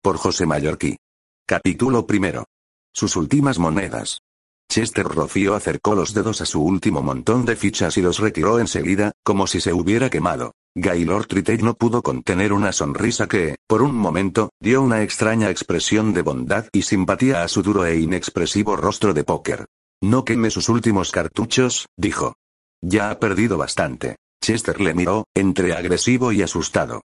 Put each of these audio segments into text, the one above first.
Por José Mallorquí. Capítulo primero. Sus últimas monedas. Chester Rocío acercó los dedos a su último montón de fichas y los retiró enseguida, como si se hubiera quemado. Gaylord Tritech no pudo contener una sonrisa que, por un momento, dio una extraña expresión de bondad y simpatía a su duro e inexpresivo rostro de póker. No queme sus últimos cartuchos, dijo. Ya ha perdido bastante. Chester le miró, entre agresivo y asustado.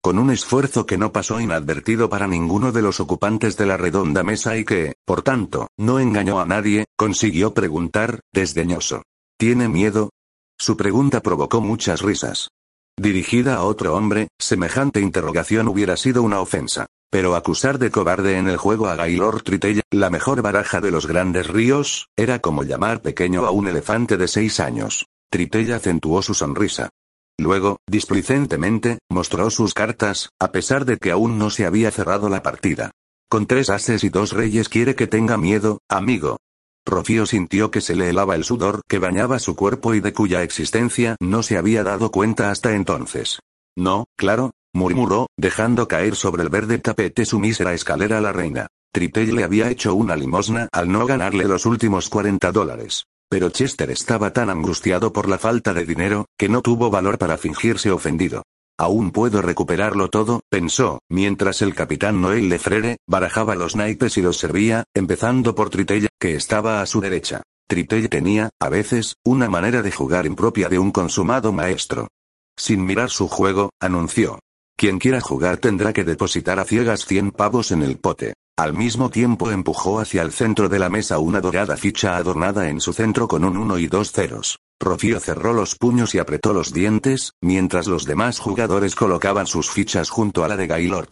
Con un esfuerzo que no pasó inadvertido para ninguno de los ocupantes de la redonda mesa y que, por tanto, no engañó a nadie, consiguió preguntar, desdeñoso. ¿Tiene miedo? Su pregunta provocó muchas risas. Dirigida a otro hombre, semejante interrogación hubiera sido una ofensa. Pero acusar de cobarde en el juego a Gaylord Tritella, la mejor baraja de los grandes ríos, era como llamar pequeño a un elefante de seis años. Tritella acentuó su sonrisa. Luego, displicentemente, mostró sus cartas, a pesar de que aún no se había cerrado la partida. Con tres ases y dos reyes quiere que tenga miedo, amigo. Rocío sintió que se le helaba el sudor que bañaba su cuerpo y de cuya existencia no se había dado cuenta hasta entonces. No, claro, murmuró, dejando caer sobre el verde tapete su mísera escalera a la reina. Tritell le había hecho una limosna al no ganarle los últimos 40 dólares. Pero Chester estaba tan angustiado por la falta de dinero, que no tuvo valor para fingirse ofendido. Aún puedo recuperarlo todo, pensó, mientras el capitán Noel Lefrere, barajaba los naipes y los servía, empezando por Tritella, que estaba a su derecha. Tritella tenía, a veces, una manera de jugar impropia de un consumado maestro. Sin mirar su juego, anunció. Quien quiera jugar tendrá que depositar a ciegas 100 pavos en el pote. Al mismo tiempo empujó hacia el centro de la mesa una dorada ficha adornada en su centro con un 1 y dos ceros. Rocío cerró los puños y apretó los dientes, mientras los demás jugadores colocaban sus fichas junto a la de Gaylord.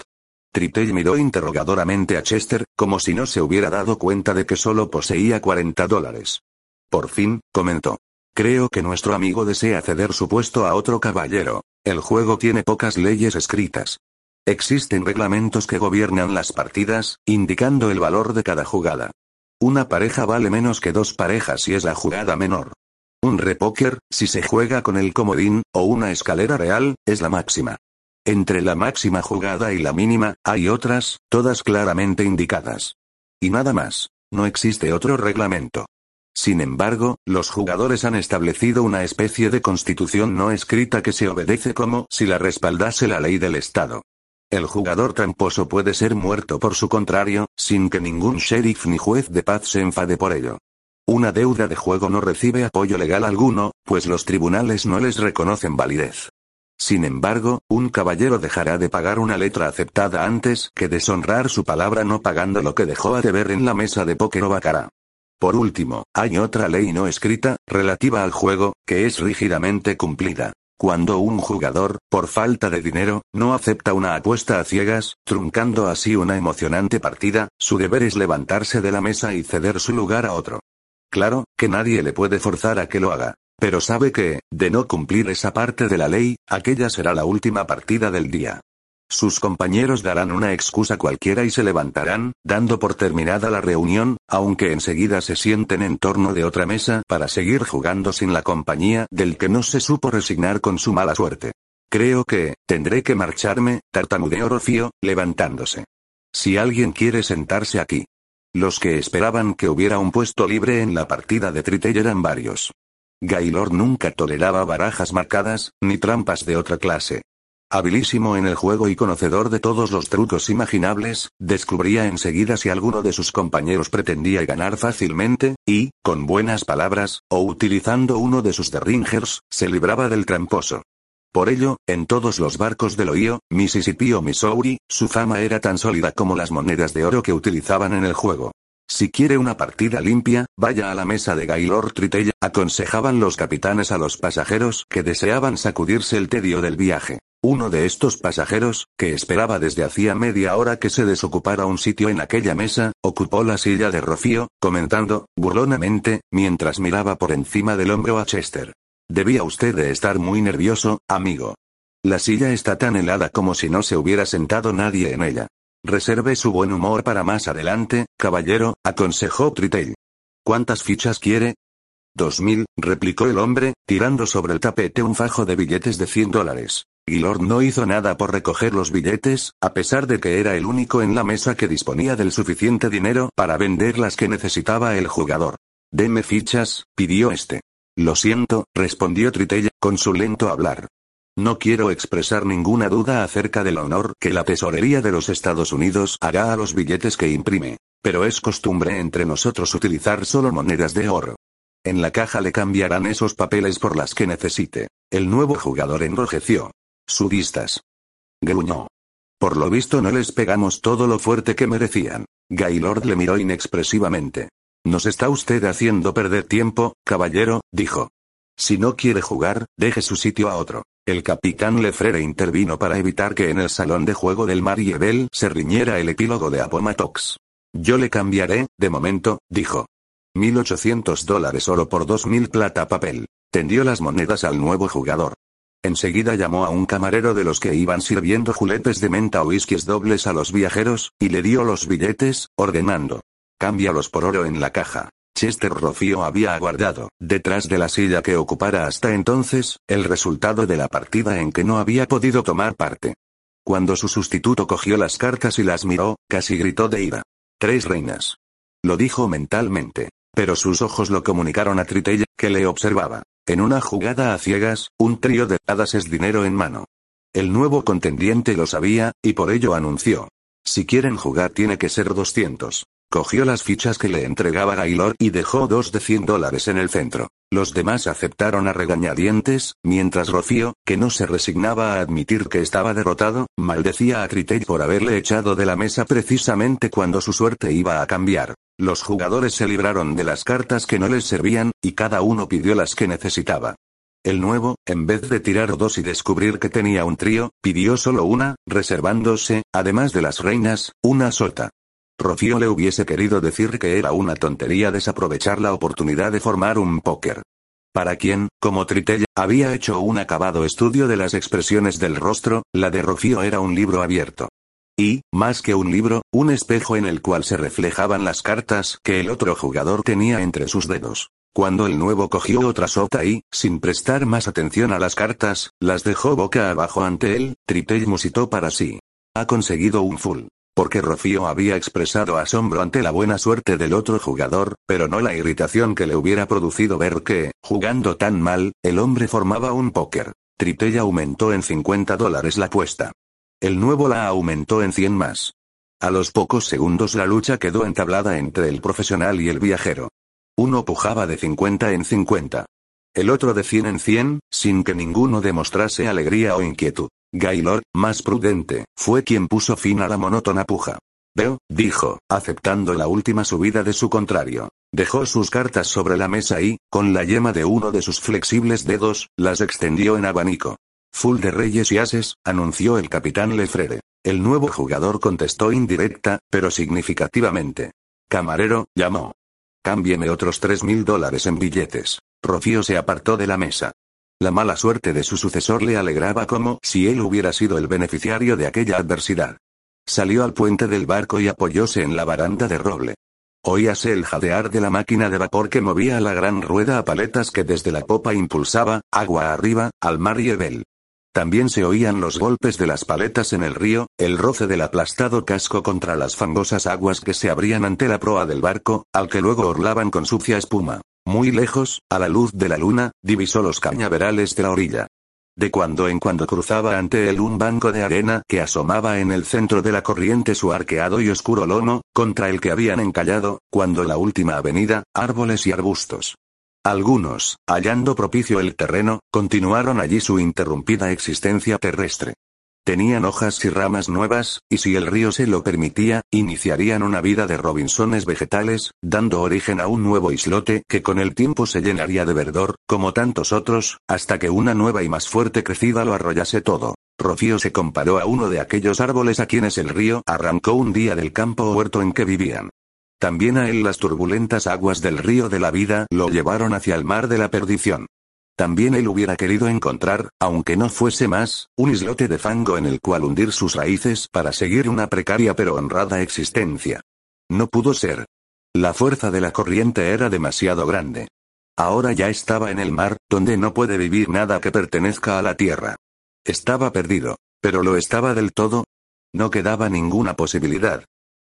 Tritell miró interrogadoramente a Chester, como si no se hubiera dado cuenta de que solo poseía 40 dólares. Por fin, comentó. Creo que nuestro amigo desea ceder su puesto a otro caballero. El juego tiene pocas leyes escritas. Existen reglamentos que gobiernan las partidas, indicando el valor de cada jugada. Una pareja vale menos que dos parejas si es la jugada menor. Un repóker, si se juega con el comodín, o una escalera real, es la máxima. Entre la máxima jugada y la mínima, hay otras, todas claramente indicadas. Y nada más. No existe otro reglamento. Sin embargo, los jugadores han establecido una especie de constitución no escrita que se obedece como si la respaldase la ley del Estado. El jugador tramposo puede ser muerto por su contrario, sin que ningún sheriff ni juez de paz se enfade por ello. Una deuda de juego no recibe apoyo legal alguno, pues los tribunales no les reconocen validez. Sin embargo, un caballero dejará de pagar una letra aceptada antes que deshonrar su palabra no pagando lo que dejó a deber en la mesa de póker o bacará. Por último, hay otra ley no escrita, relativa al juego, que es rígidamente cumplida. Cuando un jugador, por falta de dinero, no acepta una apuesta a ciegas, truncando así una emocionante partida, su deber es levantarse de la mesa y ceder su lugar a otro. Claro, que nadie le puede forzar a que lo haga. Pero sabe que, de no cumplir esa parte de la ley, aquella será la última partida del día. Sus compañeros darán una excusa cualquiera y se levantarán, dando por terminada la reunión, aunque enseguida se sienten en torno de otra mesa para seguir jugando sin la compañía del que no se supo resignar con su mala suerte. Creo que, tendré que marcharme, tartamudeó Rocío, levantándose. Si alguien quiere sentarse aquí. Los que esperaban que hubiera un puesto libre en la partida de Tritell eran varios. Gaylord nunca toleraba barajas marcadas, ni trampas de otra clase. Habilísimo en el juego y conocedor de todos los trucos imaginables, descubría enseguida si alguno de sus compañeros pretendía ganar fácilmente, y, con buenas palabras, o utilizando uno de sus derringers, se libraba del tramposo. Por ello, en todos los barcos del Ohio, Mississippi o Missouri, su fama era tan sólida como las monedas de oro que utilizaban en el juego. Si quiere una partida limpia, vaya a la mesa de Gaylord Tritella, aconsejaban los capitanes a los pasajeros que deseaban sacudirse el tedio del viaje. Uno de estos pasajeros, que esperaba desde hacía media hora que se desocupara un sitio en aquella mesa, ocupó la silla de Rocío, comentando, burlonamente, mientras miraba por encima del hombro a Chester. Debía usted de estar muy nervioso, amigo. La silla está tan helada como si no se hubiera sentado nadie en ella. Reserve su buen humor para más adelante, caballero, aconsejó Tritell. ¿Cuántas fichas quiere? Dos mil, replicó el hombre, tirando sobre el tapete un fajo de billetes de cien dólares. Gilord no hizo nada por recoger los billetes, a pesar de que era el único en la mesa que disponía del suficiente dinero para vender las que necesitaba el jugador. Deme fichas, pidió este. Lo siento, respondió Tritella, con su lento hablar. No quiero expresar ninguna duda acerca del honor que la Tesorería de los Estados Unidos hará a los billetes que imprime, pero es costumbre entre nosotros utilizar solo monedas de oro. En la caja le cambiarán esos papeles por las que necesite. El nuevo jugador enrojeció. Sudistas. Gruñó. Por lo visto no les pegamos todo lo fuerte que merecían. Gaylord le miró inexpresivamente. Nos está usted haciendo perder tiempo, caballero, dijo. Si no quiere jugar, deje su sitio a otro. El capitán Lefrere intervino para evitar que en el salón de juego del Mariebel se riñera el epílogo de Apomatox. Yo le cambiaré, de momento, dijo. 1800 dólares oro por 2000 plata papel. Tendió las monedas al nuevo jugador. Enseguida llamó a un camarero de los que iban sirviendo juletes de menta o whiskies dobles a los viajeros, y le dio los billetes, ordenando. Cámbialos por oro en la caja. Chester Rofio había aguardado, detrás de la silla que ocupara hasta entonces, el resultado de la partida en que no había podido tomar parte. Cuando su sustituto cogió las cartas y las miró, casi gritó de ira. Tres reinas. Lo dijo mentalmente. Pero sus ojos lo comunicaron a Tritella, que le observaba. En una jugada a ciegas, un trío de hadas es dinero en mano. El nuevo contendiente lo sabía, y por ello anunció. Si quieren jugar tiene que ser 200. Cogió las fichas que le entregaba Gaylord y dejó dos de 100 dólares en el centro. Los demás aceptaron a regañadientes, mientras Rocío, que no se resignaba a admitir que estaba derrotado, maldecía a Tritell por haberle echado de la mesa precisamente cuando su suerte iba a cambiar. Los jugadores se libraron de las cartas que no les servían, y cada uno pidió las que necesitaba. El nuevo, en vez de tirar dos y descubrir que tenía un trío, pidió solo una, reservándose, además de las reinas, una sota. Rocío le hubiese querido decir que era una tontería desaprovechar la oportunidad de formar un póker. Para quien, como Tritella, había hecho un acabado estudio de las expresiones del rostro, la de Rocío era un libro abierto. Y, más que un libro, un espejo en el cual se reflejaban las cartas que el otro jugador tenía entre sus dedos. Cuando el nuevo cogió otra sota y, sin prestar más atención a las cartas, las dejó boca abajo ante él, Tritell musitó para sí. Ha conseguido un full porque Rocío había expresado asombro ante la buena suerte del otro jugador, pero no la irritación que le hubiera producido ver que, jugando tan mal, el hombre formaba un póker. Tritella aumentó en 50 dólares la apuesta. El nuevo la aumentó en 100 más. A los pocos segundos la lucha quedó entablada entre el profesional y el viajero. Uno pujaba de 50 en 50. El otro de 100 en 100, sin que ninguno demostrase alegría o inquietud. Gaylord, más prudente, fue quien puso fin a la monótona puja. Veo, dijo, aceptando la última subida de su contrario. Dejó sus cartas sobre la mesa y, con la yema de uno de sus flexibles dedos, las extendió en abanico. Full de reyes y ases, anunció el capitán Lefrere. El nuevo jugador contestó indirecta, pero significativamente. Camarero, llamó. Cámbieme otros tres mil dólares en billetes. Rocío se apartó de la mesa. La mala suerte de su sucesor le alegraba como si él hubiera sido el beneficiario de aquella adversidad. Salió al puente del barco y apoyóse en la baranda de roble. Oíase el jadear de la máquina de vapor que movía la gran rueda a paletas que desde la popa impulsaba, agua arriba, al mar y Ebel. También se oían los golpes de las paletas en el río, el roce del aplastado casco contra las fangosas aguas que se abrían ante la proa del barco, al que luego orlaban con sucia espuma. Muy lejos, a la luz de la luna, divisó los cañaverales de la orilla. De cuando en cuando cruzaba ante él un banco de arena que asomaba en el centro de la corriente su arqueado y oscuro lomo, contra el que habían encallado, cuando la última avenida, árboles y arbustos. Algunos, hallando propicio el terreno, continuaron allí su interrumpida existencia terrestre. Tenían hojas y ramas nuevas, y si el río se lo permitía, iniciarían una vida de Robinsones vegetales, dando origen a un nuevo islote que con el tiempo se llenaría de verdor, como tantos otros, hasta que una nueva y más fuerte crecida lo arrollase todo. Rocío se comparó a uno de aquellos árboles a quienes el río arrancó un día del campo huerto en que vivían. También a él las turbulentas aguas del río de la vida lo llevaron hacia el mar de la perdición. También él hubiera querido encontrar, aunque no fuese más, un islote de fango en el cual hundir sus raíces para seguir una precaria pero honrada existencia. No pudo ser. La fuerza de la corriente era demasiado grande. Ahora ya estaba en el mar, donde no puede vivir nada que pertenezca a la tierra. Estaba perdido. ¿Pero lo estaba del todo? No quedaba ninguna posibilidad.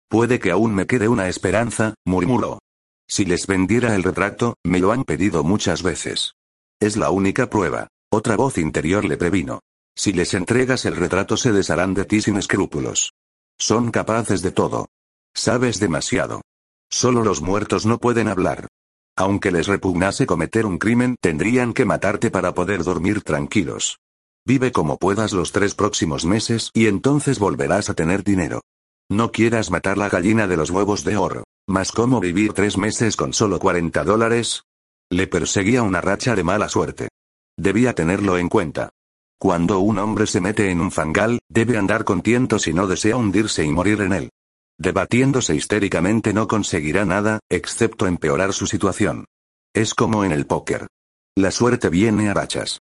Puede que aún me quede una esperanza, murmuró. Si les vendiera el retrato, me lo han pedido muchas veces. Es la única prueba. Otra voz interior le previno. Si les entregas el retrato se desharán de ti sin escrúpulos. Son capaces de todo. Sabes demasiado. Solo los muertos no pueden hablar. Aunque les repugnase cometer un crimen, tendrían que matarte para poder dormir tranquilos. Vive como puedas los tres próximos meses y entonces volverás a tener dinero. No quieras matar la gallina de los huevos de oro. Mas cómo vivir tres meses con solo 40 dólares, le perseguía una racha de mala suerte. Debía tenerlo en cuenta. Cuando un hombre se mete en un fangal, debe andar con tiento si no desea hundirse y morir en él. Debatiéndose histéricamente no conseguirá nada, excepto empeorar su situación. Es como en el póker. La suerte viene a rachas.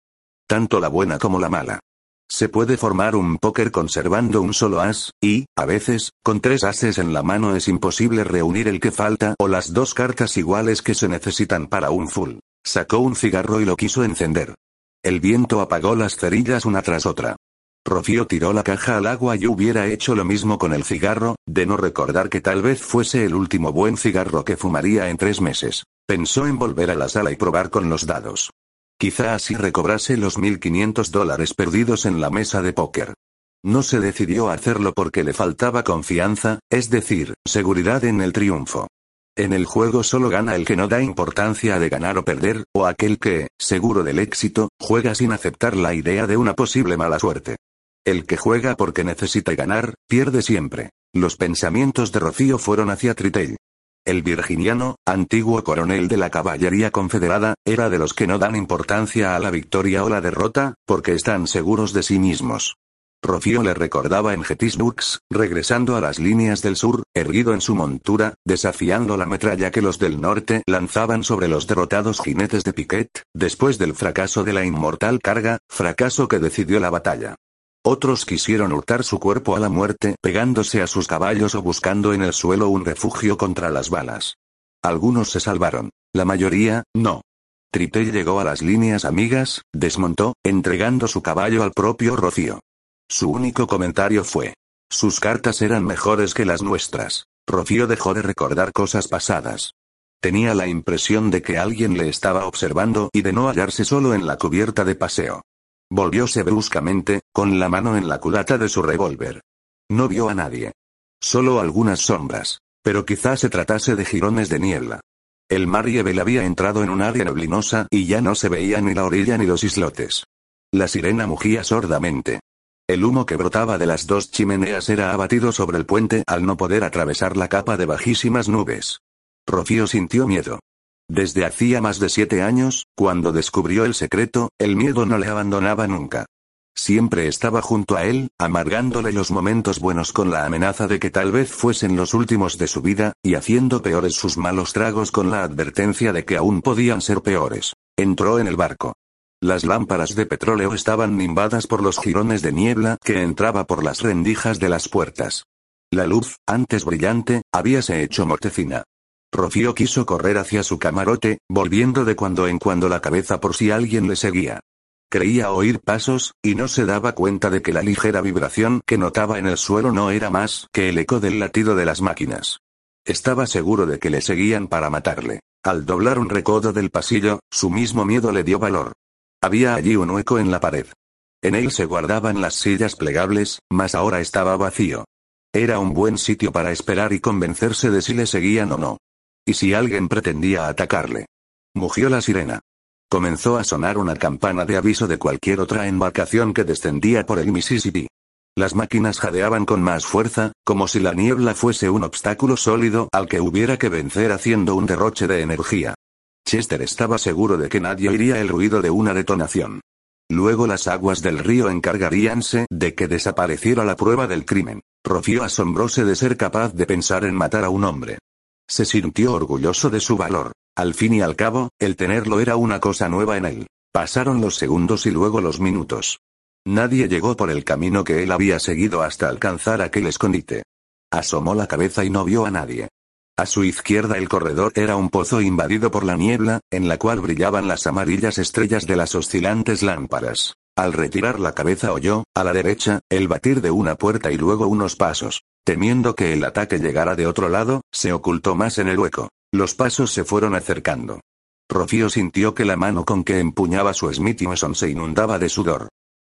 Tanto la buena como la mala. Se puede formar un póker conservando un solo as, y, a veces, con tres ases en la mano es imposible reunir el que falta o las dos cartas iguales que se necesitan para un full. Sacó un cigarro y lo quiso encender. El viento apagó las cerillas una tras otra. Rocío tiró la caja al agua y hubiera hecho lo mismo con el cigarro, de no recordar que tal vez fuese el último buen cigarro que fumaría en tres meses. Pensó en volver a la sala y probar con los dados. Quizá así recobrase los 1.500 dólares perdidos en la mesa de póker. No se decidió a hacerlo porque le faltaba confianza, es decir, seguridad en el triunfo. En el juego solo gana el que no da importancia de ganar o perder, o aquel que, seguro del éxito, juega sin aceptar la idea de una posible mala suerte. El que juega porque necesita ganar, pierde siempre. Los pensamientos de Rocío fueron hacia Tritell. El virginiano, antiguo coronel de la caballería confederada, era de los que no dan importancia a la victoria o la derrota, porque están seguros de sí mismos. Rocío le recordaba en Gettysburg, regresando a las líneas del sur, erguido en su montura, desafiando la metralla que los del norte lanzaban sobre los derrotados jinetes de Piquet, después del fracaso de la inmortal carga, fracaso que decidió la batalla. Otros quisieron hurtar su cuerpo a la muerte pegándose a sus caballos o buscando en el suelo un refugio contra las balas. Algunos se salvaron. La mayoría, no. Trité llegó a las líneas amigas, desmontó, entregando su caballo al propio Rocío. Su único comentario fue. Sus cartas eran mejores que las nuestras. Rocío dejó de recordar cosas pasadas. Tenía la impresión de que alguien le estaba observando y de no hallarse solo en la cubierta de paseo. Volvióse bruscamente, con la mano en la culata de su revólver. No vio a nadie. Solo algunas sombras. Pero quizás se tratase de jirones de niebla. El mar Yebel había entrado en un área neblinosa y ya no se veía ni la orilla ni los islotes. La sirena mugía sordamente. El humo que brotaba de las dos chimeneas era abatido sobre el puente al no poder atravesar la capa de bajísimas nubes. Rocío sintió miedo. Desde hacía más de siete años, cuando descubrió el secreto, el miedo no le abandonaba nunca. Siempre estaba junto a él, amargándole los momentos buenos con la amenaza de que tal vez fuesen los últimos de su vida, y haciendo peores sus malos tragos con la advertencia de que aún podían ser peores. Entró en el barco. Las lámparas de petróleo estaban nimbadas por los jirones de niebla que entraba por las rendijas de las puertas. La luz, antes brillante, habíase hecho mortecina. Rocío quiso correr hacia su camarote, volviendo de cuando en cuando la cabeza por si alguien le seguía. Creía oír pasos, y no se daba cuenta de que la ligera vibración que notaba en el suelo no era más que el eco del latido de las máquinas. Estaba seguro de que le seguían para matarle. Al doblar un recodo del pasillo, su mismo miedo le dio valor. Había allí un hueco en la pared. En él se guardaban las sillas plegables, mas ahora estaba vacío. Era un buen sitio para esperar y convencerse de si le seguían o no. ¿Y si alguien pretendía atacarle? Mugió la sirena. Comenzó a sonar una campana de aviso de cualquier otra embarcación que descendía por el Mississippi. Las máquinas jadeaban con más fuerza, como si la niebla fuese un obstáculo sólido al que hubiera que vencer haciendo un derroche de energía. Chester estaba seguro de que nadie oiría el ruido de una detonación. Luego las aguas del río encargaríanse de que desapareciera la prueba del crimen. Rocío asombróse de ser capaz de pensar en matar a un hombre. Se sintió orgulloso de su valor. Al fin y al cabo, el tenerlo era una cosa nueva en él. Pasaron los segundos y luego los minutos. Nadie llegó por el camino que él había seguido hasta alcanzar aquel escondite. Asomó la cabeza y no vio a nadie. A su izquierda el corredor era un pozo invadido por la niebla, en la cual brillaban las amarillas estrellas de las oscilantes lámparas. Al retirar la cabeza oyó, a la derecha, el batir de una puerta y luego unos pasos. Temiendo que el ataque llegara de otro lado, se ocultó más en el hueco. Los pasos se fueron acercando. Rocío sintió que la mano con que empuñaba su Smith Wesson se inundaba de sudor.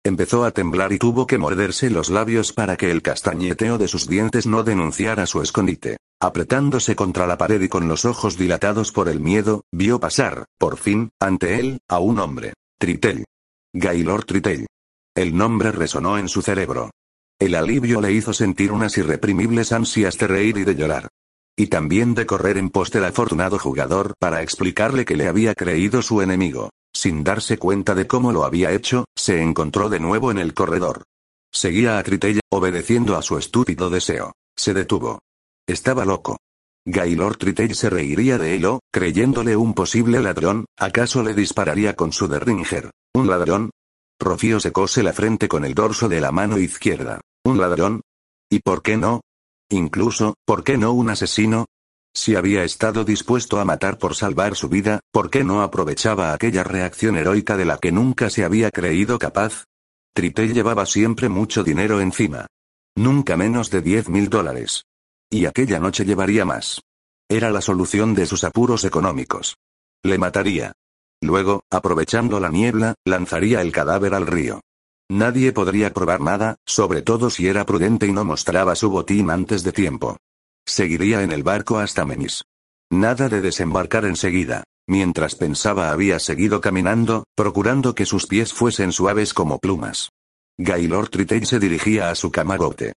Empezó a temblar y tuvo que morderse los labios para que el castañeteo de sus dientes no denunciara su escondite. Apretándose contra la pared y con los ojos dilatados por el miedo, vio pasar, por fin, ante él, a un hombre. Tritell. Gaylord Tritell. El nombre resonó en su cerebro. El alivio le hizo sentir unas irreprimibles ansias de reír y de llorar. Y también de correr en pos del afortunado jugador para explicarle que le había creído su enemigo. Sin darse cuenta de cómo lo había hecho, se encontró de nuevo en el corredor. Seguía a Tritella, obedeciendo a su estúpido deseo. Se detuvo. Estaba loco. Gaylord Tritell se reiría de él o, creyéndole un posible ladrón, ¿acaso le dispararía con su derringer? ¿Un ladrón? Rocío secóse la frente con el dorso de la mano izquierda. ¿Un ladrón? ¿Y por qué no? Incluso, ¿por qué no un asesino? Si había estado dispuesto a matar por salvar su vida, ¿por qué no aprovechaba aquella reacción heroica de la que nunca se había creído capaz? Tritell llevaba siempre mucho dinero encima. Nunca menos de diez mil dólares. Y aquella noche llevaría más. Era la solución de sus apuros económicos. Le mataría. Luego, aprovechando la niebla, lanzaría el cadáver al río. Nadie podría probar nada, sobre todo si era prudente y no mostraba su botín antes de tiempo. Seguiría en el barco hasta Menis. Nada de desembarcar enseguida. Mientras pensaba había seguido caminando, procurando que sus pies fuesen suaves como plumas. Gaylord Tritell se dirigía a su camarote.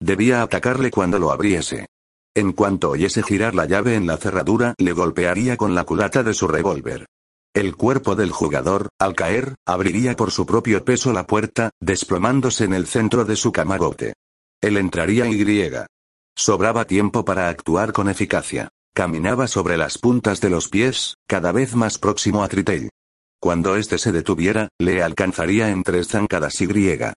Debía atacarle cuando lo abriese. En cuanto oyese girar la llave en la cerradura, le golpearía con la culata de su revólver. El cuerpo del jugador, al caer, abriría por su propio peso la puerta, desplomándose en el centro de su camarote. Él entraría y griega. Sobraba tiempo para actuar con eficacia. Caminaba sobre las puntas de los pies, cada vez más próximo a Tritell. Cuando éste se detuviera, le alcanzaría en tres zancadas y griega.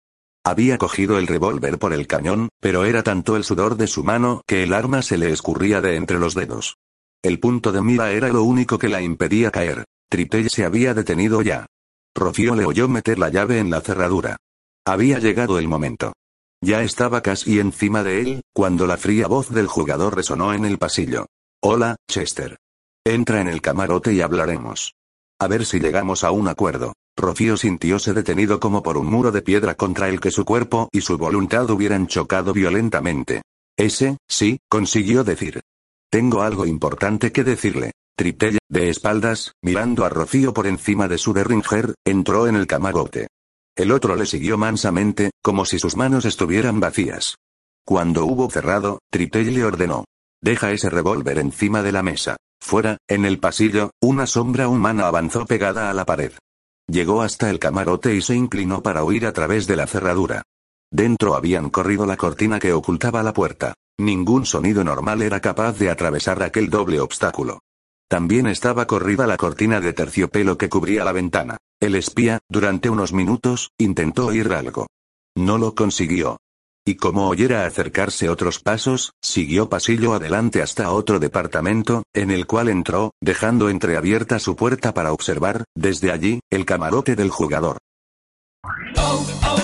Había cogido el revólver por el cañón, pero era tanto el sudor de su mano que el arma se le escurría de entre los dedos. El punto de mira era lo único que la impedía caer. Tritell se había detenido ya. Rocío le oyó meter la llave en la cerradura. Había llegado el momento. Ya estaba casi encima de él, cuando la fría voz del jugador resonó en el pasillo. Hola, Chester. Entra en el camarote y hablaremos. A ver si llegamos a un acuerdo. Rocío sintióse detenido como por un muro de piedra contra el que su cuerpo y su voluntad hubieran chocado violentamente. Ese, sí, consiguió decir. Tengo algo importante que decirle. Tritella, de espaldas, mirando a Rocío por encima de su derringer, entró en el camarote. El otro le siguió mansamente, como si sus manos estuvieran vacías. Cuando hubo cerrado, Tritell le ordenó. Deja ese revólver encima de la mesa. Fuera, en el pasillo, una sombra humana avanzó pegada a la pared. Llegó hasta el camarote y se inclinó para huir a través de la cerradura. Dentro habían corrido la cortina que ocultaba la puerta. Ningún sonido normal era capaz de atravesar aquel doble obstáculo. También estaba corrida la cortina de terciopelo que cubría la ventana. El espía, durante unos minutos, intentó oír algo. No lo consiguió. Y como oyera acercarse otros pasos, siguió pasillo adelante hasta otro departamento, en el cual entró, dejando entreabierta su puerta para observar, desde allí, el camarote del jugador. Oh, oh,